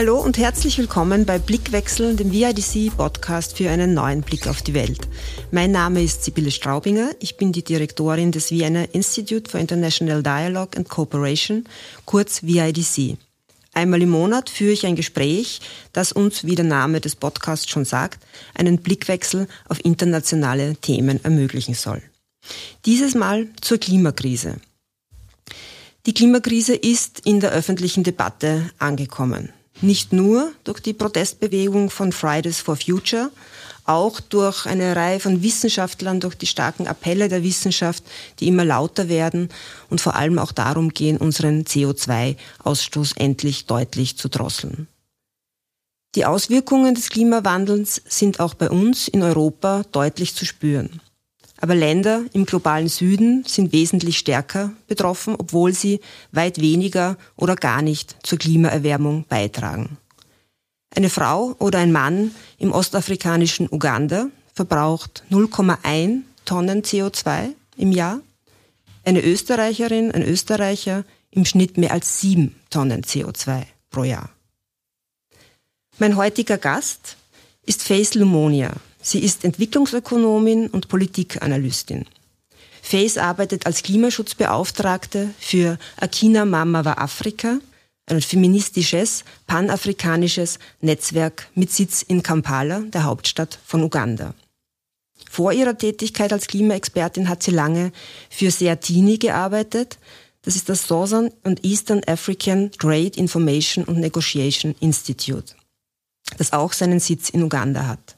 Hallo und herzlich willkommen bei Blickwechsel, dem VIDC-Podcast für einen neuen Blick auf die Welt. Mein Name ist Sibylle Straubinger. Ich bin die Direktorin des Vienna Institute for International Dialogue and Cooperation, kurz VIDC. Einmal im Monat führe ich ein Gespräch, das uns, wie der Name des Podcasts schon sagt, einen Blickwechsel auf internationale Themen ermöglichen soll. Dieses Mal zur Klimakrise. Die Klimakrise ist in der öffentlichen Debatte angekommen. Nicht nur durch die Protestbewegung von Fridays for Future, auch durch eine Reihe von Wissenschaftlern, durch die starken Appelle der Wissenschaft, die immer lauter werden und vor allem auch darum gehen, unseren CO2-Ausstoß endlich deutlich zu drosseln. Die Auswirkungen des Klimawandels sind auch bei uns in Europa deutlich zu spüren. Aber Länder im globalen Süden sind wesentlich stärker betroffen, obwohl sie weit weniger oder gar nicht zur Klimaerwärmung beitragen. Eine Frau oder ein Mann im ostafrikanischen Uganda verbraucht 0,1 Tonnen CO2 im Jahr. Eine Österreicherin, ein Österreicher im Schnitt mehr als 7 Tonnen CO2 pro Jahr. Mein heutiger Gast ist Faith Lumonia. Sie ist Entwicklungsökonomin und Politikanalystin. Faith arbeitet als Klimaschutzbeauftragte für Akina Mama war Afrika, ein feministisches, panafrikanisches Netzwerk mit Sitz in Kampala, der Hauptstadt von Uganda. Vor ihrer Tätigkeit als Klimaexpertin hat sie lange für Seatini gearbeitet. Das ist das Southern und Eastern African Trade Information and Negotiation Institute, das auch seinen Sitz in Uganda hat.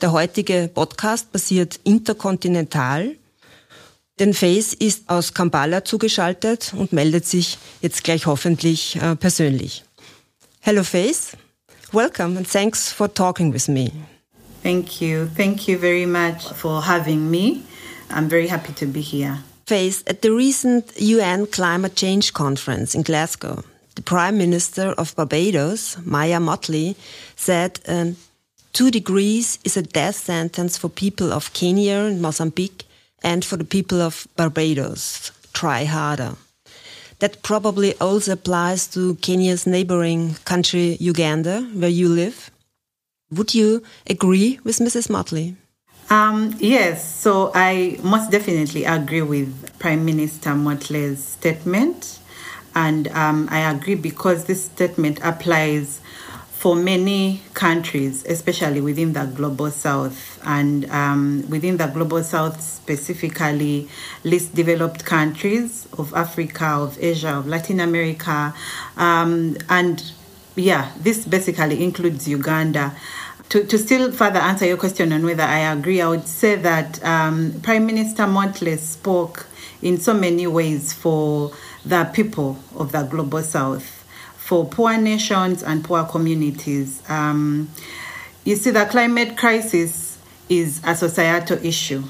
Der heutige Podcast basiert interkontinental. Denn Face ist aus Kampala zugeschaltet und meldet sich jetzt gleich hoffentlich äh, persönlich. Hello Face, welcome and thanks for talking with me. Thank you. Thank you very much for having me. I'm very happy to be here. Face, at the recent UN Climate Change Conference in Glasgow, the Prime Minister of Barbados, Maya Motley, said um, Two degrees is a death sentence for people of Kenya and Mozambique and for the people of Barbados. Try harder. That probably also applies to Kenya's neighboring country, Uganda, where you live. Would you agree with Mrs. Mottley? Um, yes, so I most definitely agree with Prime Minister Mottley's statement. And um, I agree because this statement applies for many countries, especially within the global south, and um, within the global south specifically, least developed countries of Africa, of Asia, of Latin America, um, and yeah, this basically includes Uganda. To, to still further answer your question on whether I agree, I would say that um, Prime Minister Mottley spoke in so many ways for the people of the global south for poor nations and poor communities. Um, you see, the climate crisis is a societal issue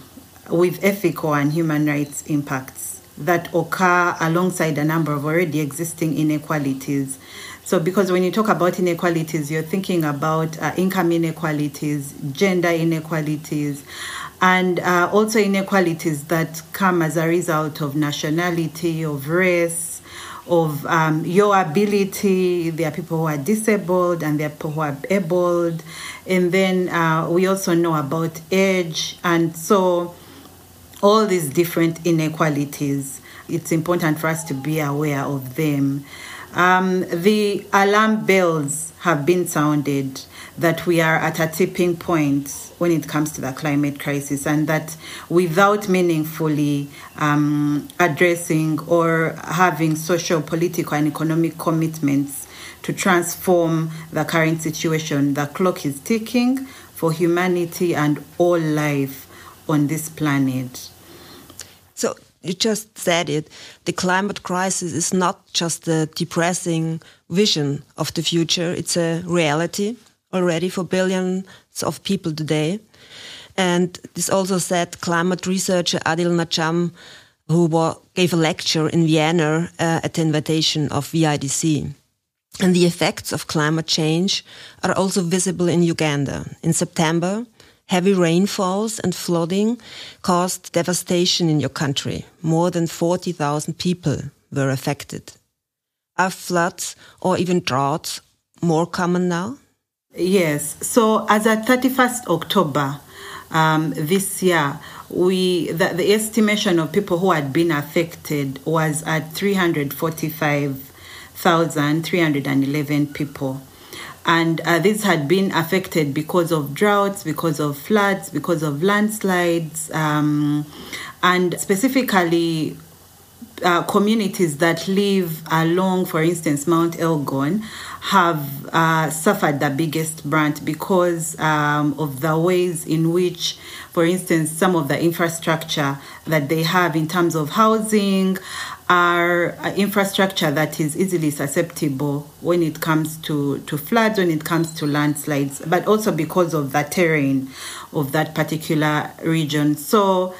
with ethical and human rights impacts that occur alongside a number of already existing inequalities. So, because when you talk about inequalities, you're thinking about uh, income inequalities, gender inequalities, and uh, also inequalities that come as a result of nationality, of race, of um, your ability. There are people who are disabled and there are people who are able. And then uh, we also know about age. And so all these different inequalities, it's important for us to be aware of them. Um, the alarm bells have been sounded that we are at a tipping point when it comes to the climate crisis, and that without meaningfully um, addressing or having social, political, and economic commitments to transform the current situation, the clock is ticking for humanity and all life on this planet. You just said it, the climate crisis is not just a depressing vision of the future, it's a reality already for billions of people today. And this also said climate researcher Adil Najam, who gave a lecture in Vienna uh, at the invitation of VIDC. And the effects of climate change are also visible in Uganda. In September, heavy rainfalls and flooding caused devastation in your country. More than 40,000 people were affected. Are floods or even droughts more common now? Yes. So as at 31st October um, this year, we the, the estimation of people who had been affected was at 345,311 people. And uh, this had been affected because of droughts, because of floods, because of landslides, um, and specifically uh, communities that live along, for instance, Mount Elgon, have uh, suffered the biggest brunt because um, of the ways in which, for instance, some of the infrastructure that they have in terms of housing are uh, infrastructure that is easily susceptible when it comes to, to floods, when it comes to landslides, but also because of the terrain of that particular region. So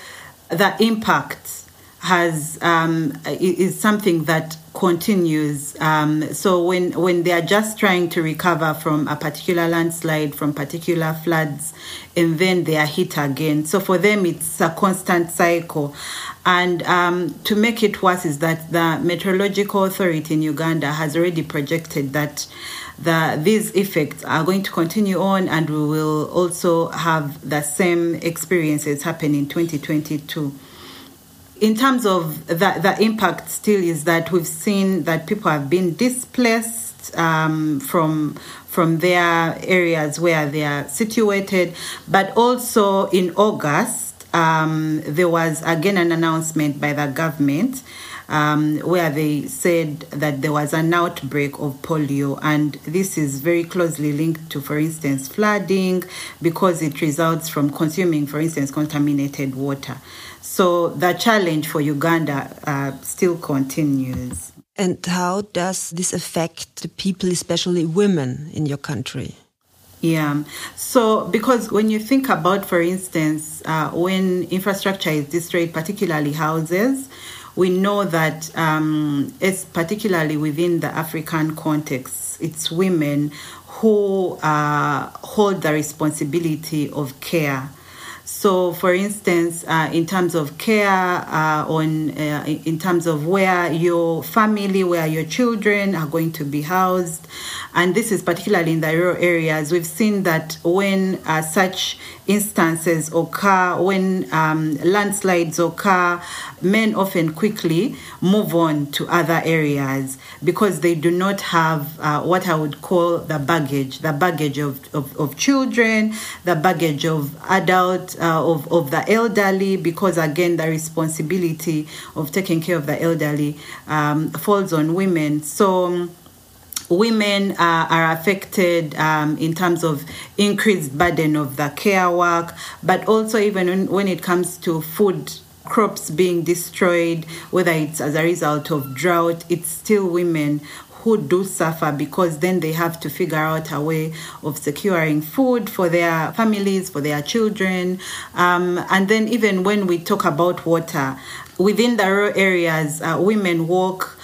the impact has um, is something that continues. Um, so when when they are just trying to recover from a particular landslide, from particular floods, and then they are hit again. So for them, it's a constant cycle. And um, to make it worse, is that the meteorological authority in Uganda has already projected that the, these effects are going to continue on, and we will also have the same experiences happen in 2022 in terms of the, the impact still is that we've seen that people have been displaced um, from from their areas where they are situated. But also in august um, there was again an announcement by the government um, where they said that there was an outbreak of polio, and this is very closely linked to, for instance, flooding because it results from consuming, for instance, contaminated water. So the challenge for Uganda uh, still continues. And how does this affect the people, especially women, in your country? Yeah. So, because when you think about, for instance, uh, when infrastructure is destroyed, particularly houses, we know that um, it's particularly within the African context, it's women who uh, hold the responsibility of care so, for instance, uh, in terms of care, uh, on uh, in terms of where your family, where your children are going to be housed, and this is particularly in the rural areas, we've seen that when uh, such instances occur, when um, landslides occur, men often quickly move on to other areas because they do not have uh, what I would call the baggage, the baggage of, of, of children, the baggage of adult, uh, of, of the elderly, because again, the responsibility of taking care of the elderly um, falls on women. So, women uh, are affected um, in terms of increased burden of the care work, but also even when it comes to food crops being destroyed, whether it's as a result of drought, it's still women who do suffer because then they have to figure out a way of securing food for their families, for their children. Um, and then, even when we talk about water, within the rural areas, uh, women walk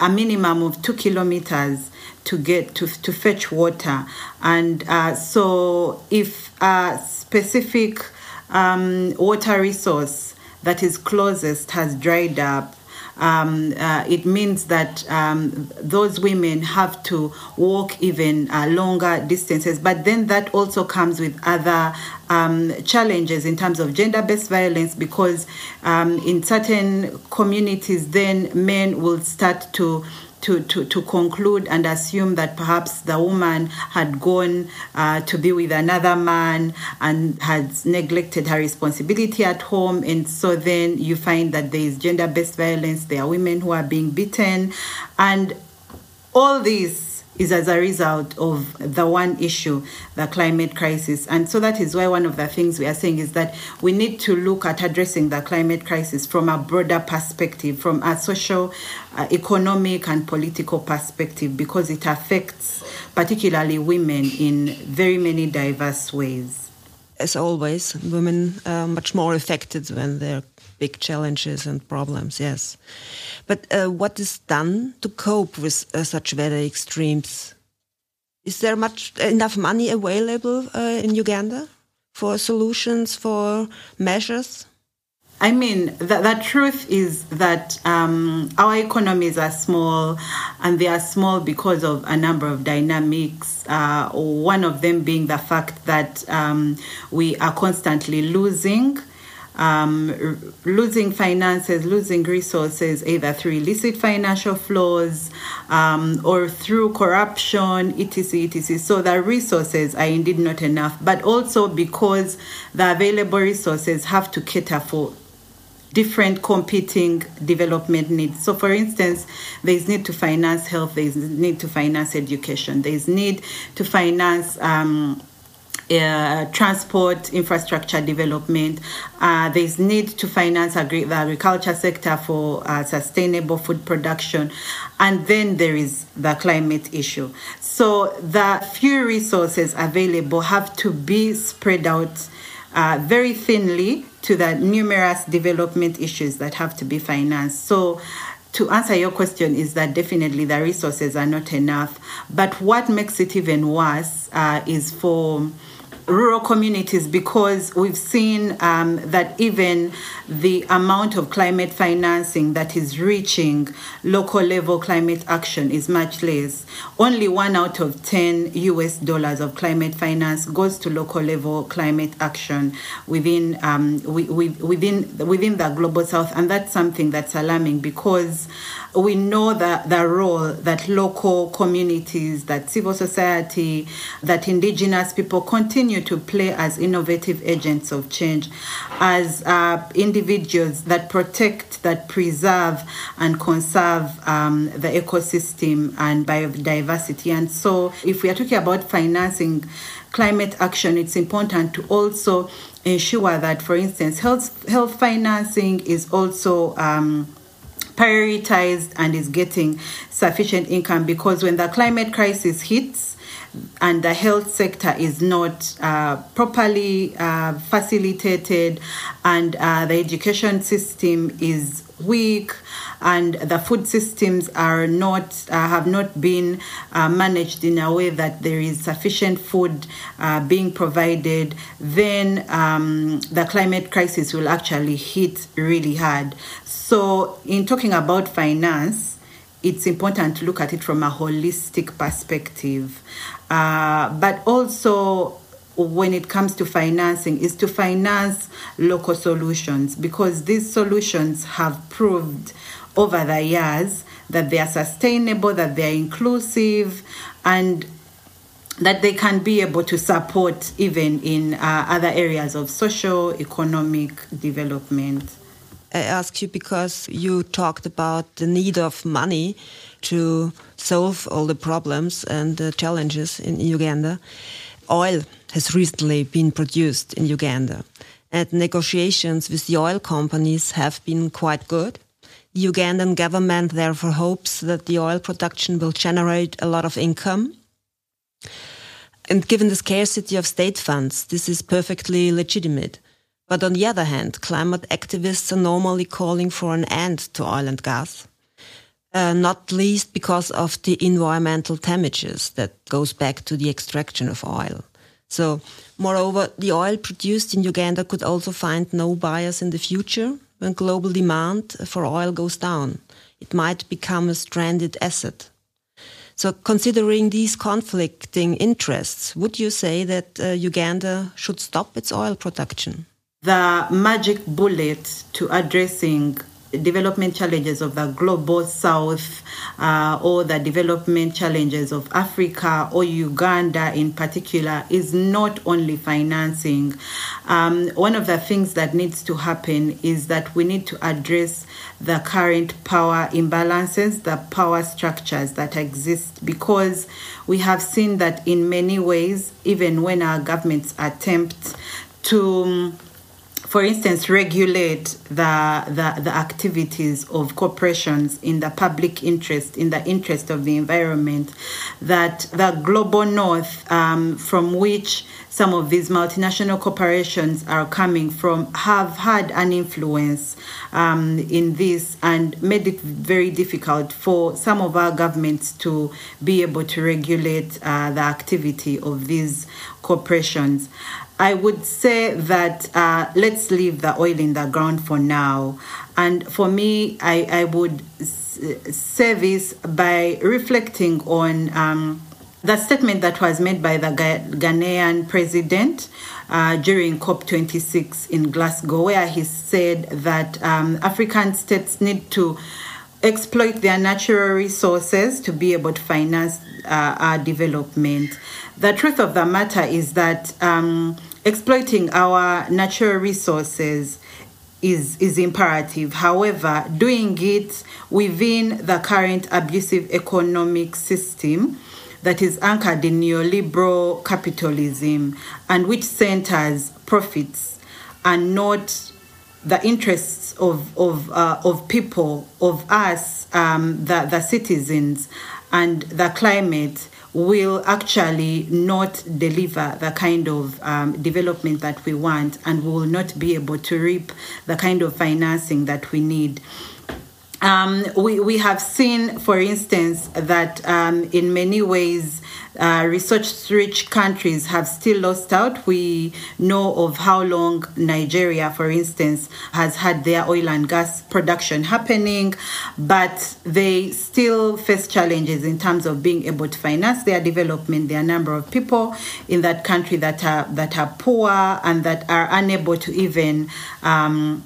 a minimum of two kilometers to get to, to fetch water. And uh, so, if a specific um, water resource that is closest has dried up, um, uh, it means that um, those women have to walk even uh, longer distances. But then that also comes with other um, challenges in terms of gender based violence because um, in certain communities, then men will start to to, to, to conclude and assume that perhaps the woman had gone uh, to be with another man and has neglected her responsibility at home. And so then you find that there is gender based violence, there are women who are being beaten. And all this is as a result of the one issue, the climate crisis. And so that is why one of the things we are saying is that we need to look at addressing the climate crisis from a broader perspective, from a social, uh, economic, and political perspective, because it affects particularly women in very many diverse ways. As always, women are much more affected when there are big challenges and problems, yes. But uh, what is done to cope with uh, such weather extremes? Is there much enough money available uh, in Uganda for solutions, for measures? I mean, the, the truth is that um, our economies are small, and they are small because of a number of dynamics. Uh, one of them being the fact that um, we are constantly losing. Um, losing finances, losing resources, either through illicit financial flows um, or through corruption, etc., etc. So the resources are indeed not enough, but also because the available resources have to cater for different competing development needs. So, for instance, there is need to finance health, there is need to finance education, there is need to finance. Um, uh, transport infrastructure development. Uh, there's need to finance agri- the agriculture sector for uh, sustainable food production. And then there is the climate issue. So the few resources available have to be spread out uh, very thinly to the numerous development issues that have to be financed. So, to answer your question, is that definitely the resources are not enough. But what makes it even worse uh, is for rural communities because we've seen um, that even the amount of climate financing that is reaching local level climate action is much less. Only one out of 10 US dollars of climate finance goes to local level climate action within, um, within, within the global south. And that's something that's alarming because we know that the role that local communities, that civil society, that indigenous people continue to play as innovative agents of change, as uh, individuals that protect, that preserve, and conserve um, the ecosystem and biodiversity. And so, if we are talking about financing climate action, it's important to also ensure that, for instance, health health financing is also um, prioritized and is getting sufficient income because when the climate crisis hits and the health sector is not uh, properly uh, facilitated and uh, the education system is weak and the food systems are not uh, have not been uh, managed in a way that there is sufficient food uh, being provided, then um, the climate crisis will actually hit really hard. So, in talking about finance, it's important to look at it from a holistic perspective, uh, but also when it comes to financing is to finance local solutions because these solutions have proved over the years that they are sustainable, that they are inclusive, and that they can be able to support even in uh, other areas of social economic development. I ask you because you talked about the need of money to solve all the problems and the challenges in Uganda. Oil has recently been produced in Uganda, and negotiations with the oil companies have been quite good. The Ugandan government therefore hopes that the oil production will generate a lot of income. And given the scarcity of state funds, this is perfectly legitimate. But on the other hand, climate activists are normally calling for an end to oil and gas. Uh, not least because of the environmental damages that goes back to the extraction of oil. So, moreover, the oil produced in Uganda could also find no buyers in the future when global demand for oil goes down. It might become a stranded asset. So, considering these conflicting interests, would you say that uh, Uganda should stop its oil production? The magic bullet to addressing development challenges of the global south uh, or the development challenges of Africa or Uganda in particular is not only financing. Um, one of the things that needs to happen is that we need to address the current power imbalances, the power structures that exist, because we have seen that in many ways, even when our governments attempt to for instance, regulate the, the, the activities of corporations in the public interest, in the interest of the environment, that the global north, um, from which some of these multinational corporations are coming from, have had an influence um, in this and made it very difficult for some of our governments to be able to regulate uh, the activity of these corporations. I would say that uh, let's leave the oil in the ground for now. And for me, I, I would say this by reflecting on um, the statement that was made by the Ghanaian president uh, during COP26 in Glasgow, where he said that um, African states need to exploit their natural resources to be able to finance uh, our development. The truth of the matter is that um, exploiting our natural resources is, is imperative. However, doing it within the current abusive economic system that is anchored in neoliberal capitalism and which centers profits and not the interests of of uh, of people of us um, the the citizens and the climate will actually not deliver the kind of um, development that we want and we will not be able to reap the kind of financing that we need. Um, we, we have seen, for instance, that um, in many ways, uh, resource rich countries have still lost out. We know of how long Nigeria, for instance, has had their oil and gas production happening, but they still face challenges in terms of being able to finance their development. There are a number of people in that country that are that are poor and that are unable to even um,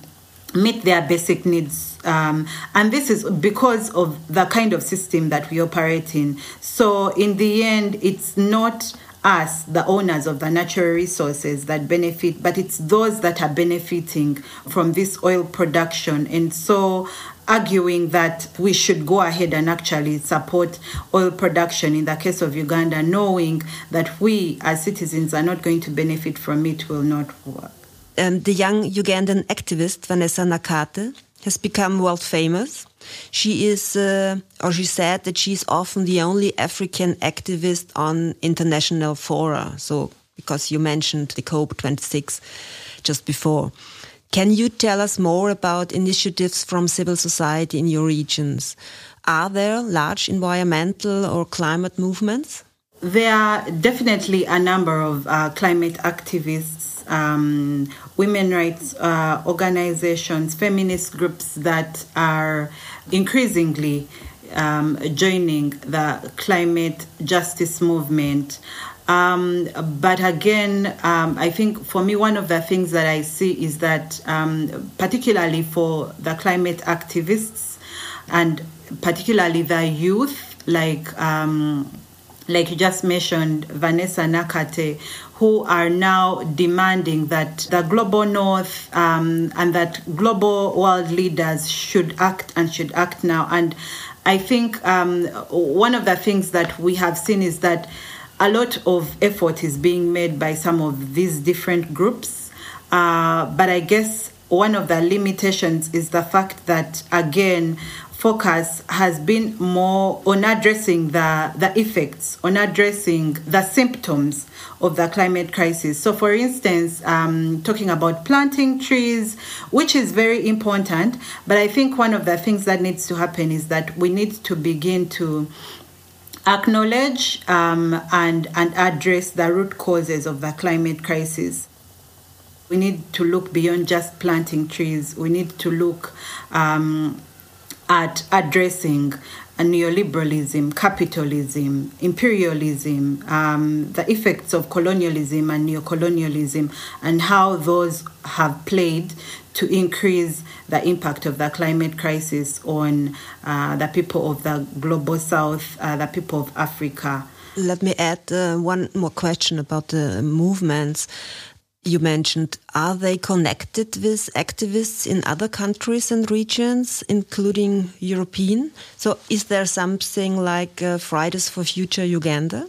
meet their basic needs. Um, and this is because of the kind of system that we operate in. So, in the end, it's not us, the owners of the natural resources, that benefit, but it's those that are benefiting from this oil production. And so, arguing that we should go ahead and actually support oil production in the case of Uganda, knowing that we as citizens are not going to benefit from it, will not work um, the young Ugandan activist Vanessa Nakate has become world famous. She is, uh, or she said that she is often the only African activist on international fora. So, because you mentioned the COP26 just before. Can you tell us more about initiatives from civil society in your regions? Are there large environmental or climate movements? There are definitely a number of uh, climate activists um, women rights uh, organizations, feminist groups that are increasingly um, joining the climate justice movement. Um, but again, um, I think for me, one of the things that I see is that, um, particularly for the climate activists and particularly the youth, like um, like you just mentioned, Vanessa Nakate, who are now demanding that the global north um, and that global world leaders should act and should act now. And I think um, one of the things that we have seen is that a lot of effort is being made by some of these different groups. Uh, but I guess one of the limitations is the fact that, again, focus has been more on addressing the, the effects, on addressing the symptoms of the climate crisis. So, for instance, um, talking about planting trees, which is very important, but I think one of the things that needs to happen is that we need to begin to acknowledge um, and, and address the root causes of the climate crisis we need to look beyond just planting trees. We need to look um, at addressing neoliberalism, capitalism, imperialism, um, the effects of colonialism and neocolonialism, and how those have played to increase the impact of the climate crisis on uh, the people of the global south, uh, the people of Africa. Let me add uh, one more question about the movements you mentioned, are they connected with activists in other countries and regions, including European? So, is there something like uh, Fridays for Future Uganda?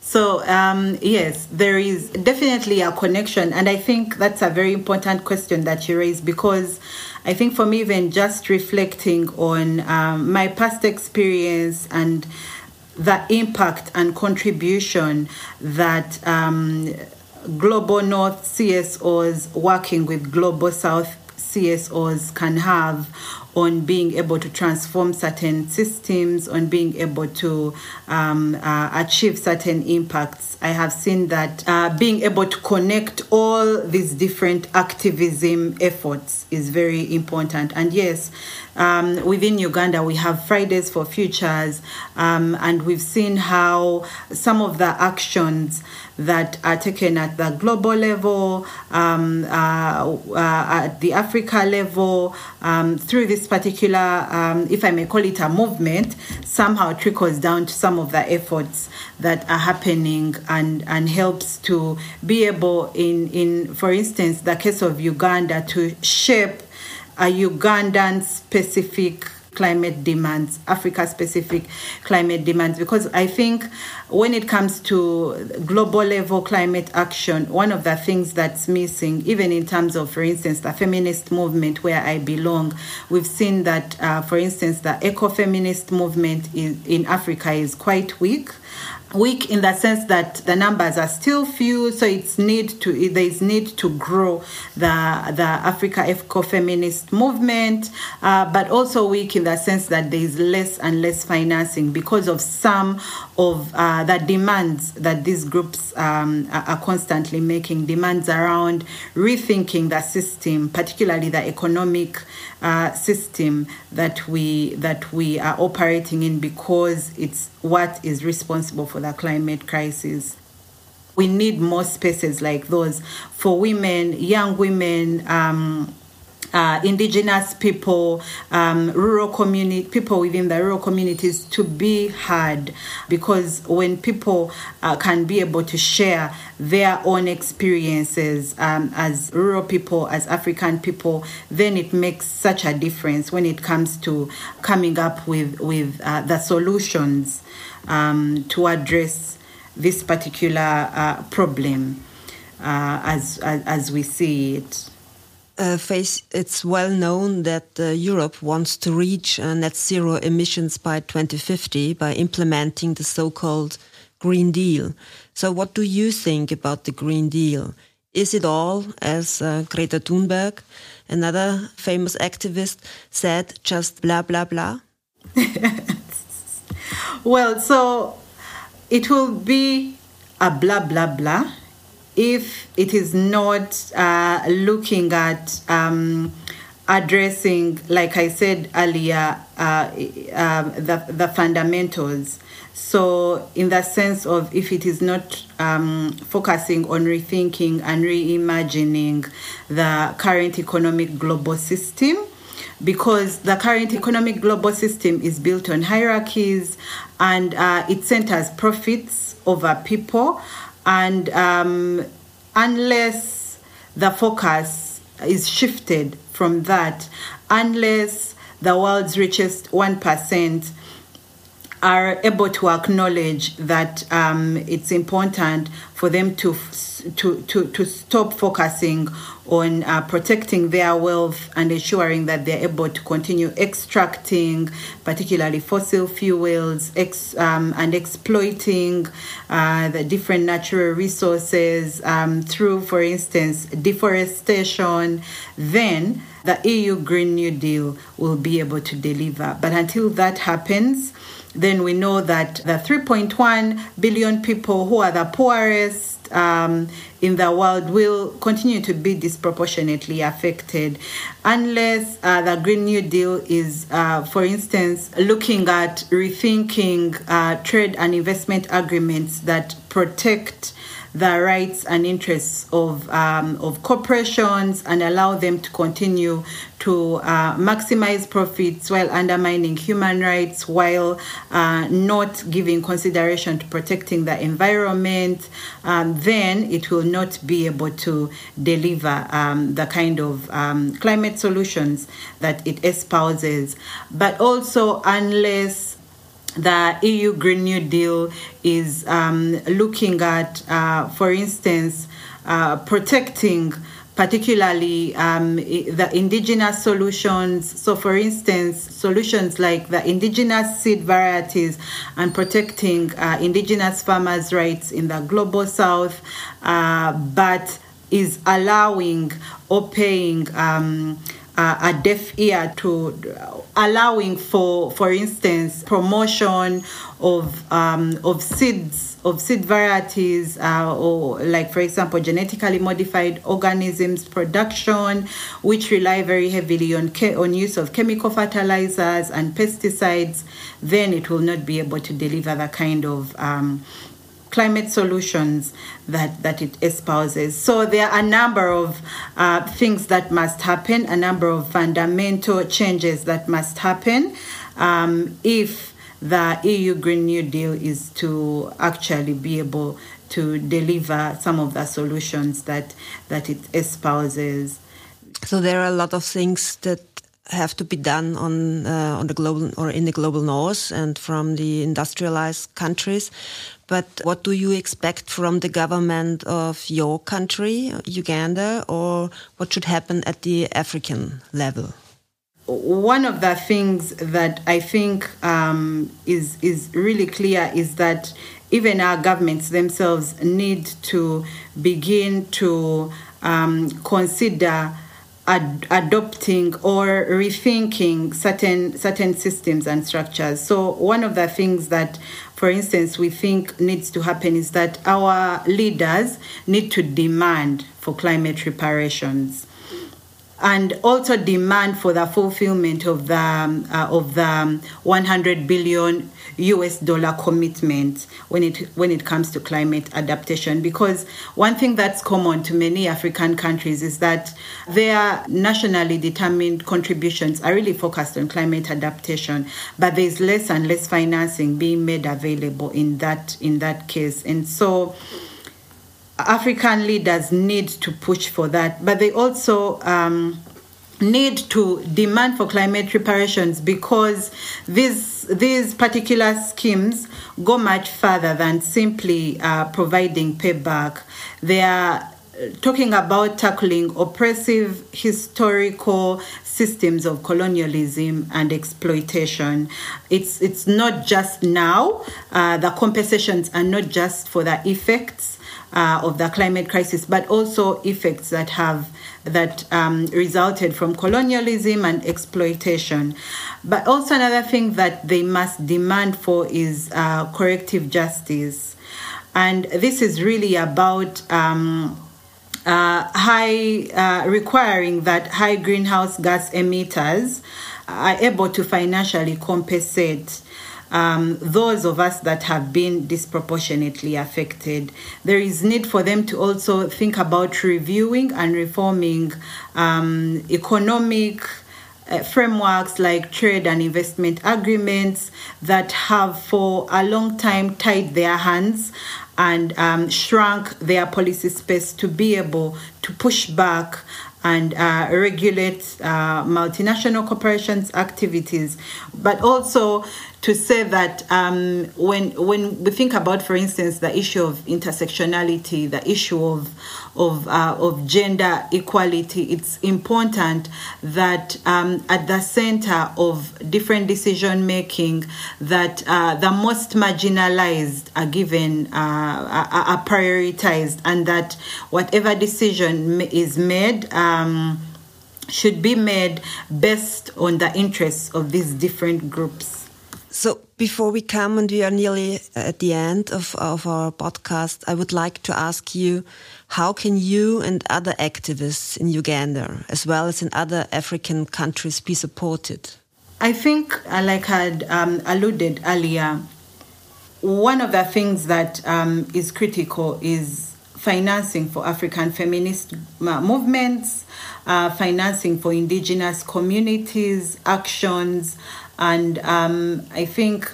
So, um, yes, there is definitely a connection. And I think that's a very important question that you raise because I think for me, even just reflecting on um, my past experience and the impact and contribution that um, Global North CSOs working with Global South CSOs can have on being able to transform certain systems, on being able to um, uh, achieve certain impacts. I have seen that uh, being able to connect all these different activism efforts is very important. And yes, um, within Uganda, we have Fridays for Futures, um, and we've seen how some of the actions that are taken at the global level, um, uh, uh, at the Africa level, um, through this particular, um, if I may call it a movement, somehow trickles down to some of the efforts that are happening and, and helps to be able, in, in, for instance, the case of Uganda, to shape a Ugandan specific climate demands, Africa specific climate demands, because I think when it comes to global level climate action, one of the things that's missing, even in terms of, for instance, the feminist movement where I belong, we've seen that, uh, for instance, the eco-feminist movement in, in Africa is quite weak weak in the sense that the numbers are still few so it's need to there is need to grow the the africa eco-feminist movement uh, but also weak in the sense that there is less and less financing because of some of uh, the demands that these groups um, are constantly making demands around rethinking the system particularly the economic uh, system that we that we are operating in because it's what is responsible for the climate crisis. We need more spaces like those for women, young women. Um, uh, indigenous people, um, rural community, people within the rural communities to be heard, because when people uh, can be able to share their own experiences um, as rural people, as African people, then it makes such a difference when it comes to coming up with with uh, the solutions um, to address this particular uh, problem uh, as, as as we see it uh, Faith, it's well known that uh, Europe wants to reach uh, net zero emissions by 2050 by implementing the so-called Green Deal. So, what do you think about the Green Deal? Is it all, as uh, Greta Thunberg, another famous activist, said, just blah blah blah? well, so it will be a blah blah blah if it is not uh, looking at um, addressing, like I said earlier, uh, um, the, the fundamentals. So, in the sense of if it is not um, focusing on rethinking and reimagining the current economic global system, because the current economic global system is built on hierarchies and uh, it centers profits over people and um, unless the focus is shifted from that, unless the world's richest 1% are able to acknowledge that um, it's important for them to, to, to, to stop focusing on uh, protecting their wealth and ensuring that they're able to continue extracting, particularly fossil fuels, ex, um, and exploiting uh, the different natural resources um, through, for instance, deforestation, then the EU Green New Deal will be able to deliver. But until that happens, then we know that the 3.1 billion people who are the poorest um, in the world will continue to be disproportionately affected unless uh, the Green New Deal is, uh, for instance, looking at rethinking uh, trade and investment agreements that protect the rights and interests of, um, of corporations and allow them to continue to uh, maximize profits while undermining human rights, while uh, not giving consideration to protecting the environment, um, then it will not be able to deliver um, the kind of um, climate solutions that it espouses. But also, unless the EU Green New Deal is um, looking at, uh, for instance, uh, protecting particularly um, the indigenous solutions. So, for instance, solutions like the indigenous seed varieties and protecting uh, indigenous farmers' rights in the global south, uh, but is allowing or paying. Um, uh, a deaf ear to allowing for, for instance, promotion of um, of seeds of seed varieties, uh, or like for example, genetically modified organisms production, which rely very heavily on ke- on use of chemical fertilizers and pesticides, then it will not be able to deliver the kind of um, climate solutions that, that it espouses. So there are a number of uh, things that must happen, a number of fundamental changes that must happen um, if the EU Green New Deal is to actually be able to deliver some of the solutions that, that it espouses. So there are a lot of things that have to be done on uh, on the global or in the global north and from the industrialized countries. But what do you expect from the government of your country, Uganda, or what should happen at the African level? One of the things that I think um, is is really clear is that even our governments themselves need to begin to um, consider ad- adopting or rethinking certain certain systems and structures. So one of the things that, for instance, we think needs to happen is that our leaders need to demand for climate reparations and also demand for the fulfillment of the um, uh, of the um, 100 billion US dollar commitment when it when it comes to climate adaptation. Because one thing that's common to many African countries is that their nationally determined contributions are really focused on climate adaptation but there's less and less financing being made available in that in that case. And so African leaders need to push for that, but they also um, need to demand for climate reparations because these these particular schemes go much further than simply uh, providing payback. They are talking about tackling oppressive historical systems of colonialism and exploitation. It's it's not just now. Uh, the compensations are not just for the effects uh, of the climate crisis, but also effects that have that um, resulted from colonialism and exploitation. But also another thing that they must demand for is uh, corrective justice, and this is really about. Um, uh, high uh, requiring that high greenhouse gas emitters are able to financially compensate um, those of us that have been disproportionately affected. There is need for them to also think about reviewing and reforming um, economic. Uh, frameworks like trade and investment agreements that have for a long time tied their hands and um, shrunk their policy space to be able to push back and uh, regulate uh, multinational corporations' activities, but also to say that um, when when we think about, for instance, the issue of intersectionality, the issue of of uh, of gender equality, it's important that um, at the center of different decision making, that uh, the most marginalized are given uh, are, prioritized, and that whatever decision is made. Um, should be made based on the interests of these different groups. So before we come and we are nearly at the end of, of our podcast, I would like to ask you, how can you and other activists in Uganda, as well as in other African countries, be supported? I think, uh, like I had um, alluded earlier, one of the things that um, is critical is financing for African feminist uh, movements, uh, financing for indigenous communities, actions, and um, I think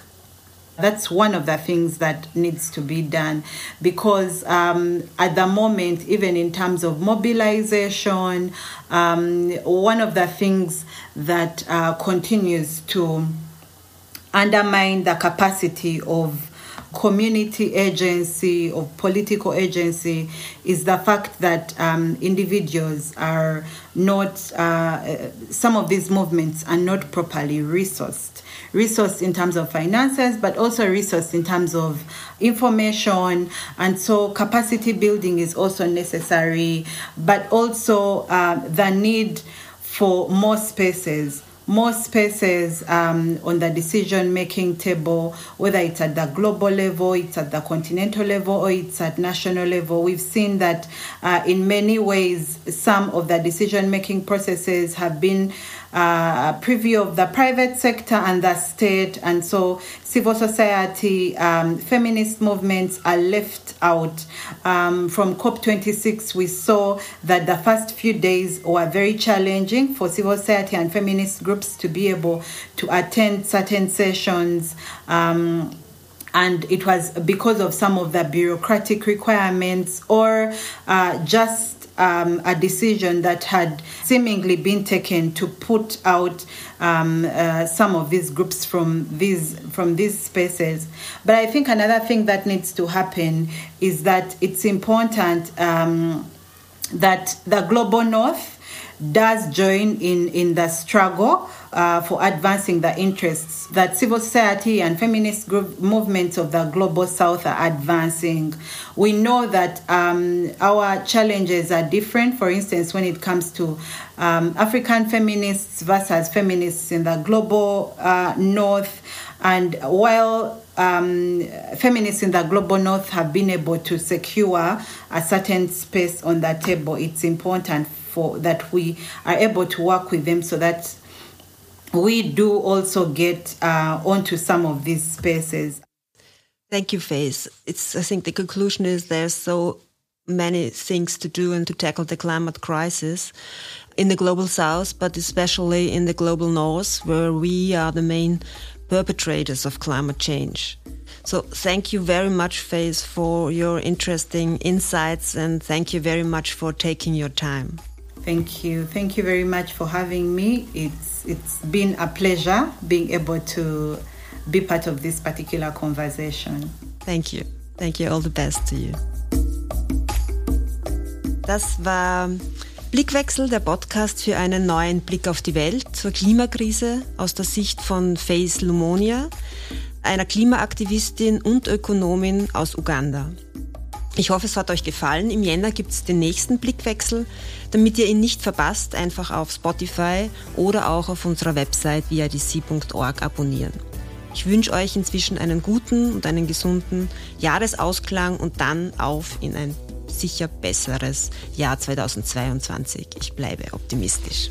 that's one of the things that needs to be done because um, at the moment, even in terms of mobilization, um, one of the things that uh, continues to undermine the capacity of community agency or political agency is the fact that um, individuals are not, uh, some of these movements are not properly resourced. Resourced in terms of finances, but also resourced in terms of information. And so capacity building is also necessary, but also uh, the need for more spaces more spaces um, on the decision making table, whether it's at the global level, it's at the continental level, or it's at national level. We've seen that uh, in many ways, some of the decision making processes have been uh, preview of the private sector and the state, and so civil society, um, feminist movements are left out. Um, from COP26, we saw that the first few days were very challenging for civil society and feminist groups to be able to attend certain sessions. Um, and it was because of some of the bureaucratic requirements or uh, just um, a decision that had seemingly been taken to put out um, uh, some of these groups from these from these spaces. But I think another thing that needs to happen is that it's important um, that the global north does join in in the struggle uh, for advancing the interests that civil society and feminist group movements of the global south are advancing. We know that um, our challenges are different. For instance, when it comes to um, African feminists versus feminists in the global uh, north, and while um, feminists in the global north have been able to secure a certain space on the table, it's important for that we are able to work with them so that we do also get uh, onto some of these spaces. Thank you, Faith. It's I think the conclusion is there's so many things to do and to tackle the climate crisis in the global south, but especially in the global north, where we are the main perpetrators of climate change. So thank you very much, Faith, for your interesting insights and thank you very much for taking your time. Thank you. Thank you very much for having me. It's it's been a pleasure being able to be part of this particular conversation. Thank you. Thank you. All the best to you. Das war Blickwechsel, der Podcast für einen neuen Blick auf die Welt zur Klimakrise aus der Sicht von Faith Lumonia, einer Klimaaktivistin und Ökonomin aus Uganda. Ich hoffe, es hat euch gefallen. Im Jänner gibt es den nächsten Blickwechsel. Damit ihr ihn nicht verpasst, einfach auf Spotify oder auch auf unserer Website vidc.org abonnieren. Ich wünsche euch inzwischen einen guten und einen gesunden Jahresausklang und dann auf in ein sicher besseres Jahr 2022. Ich bleibe optimistisch.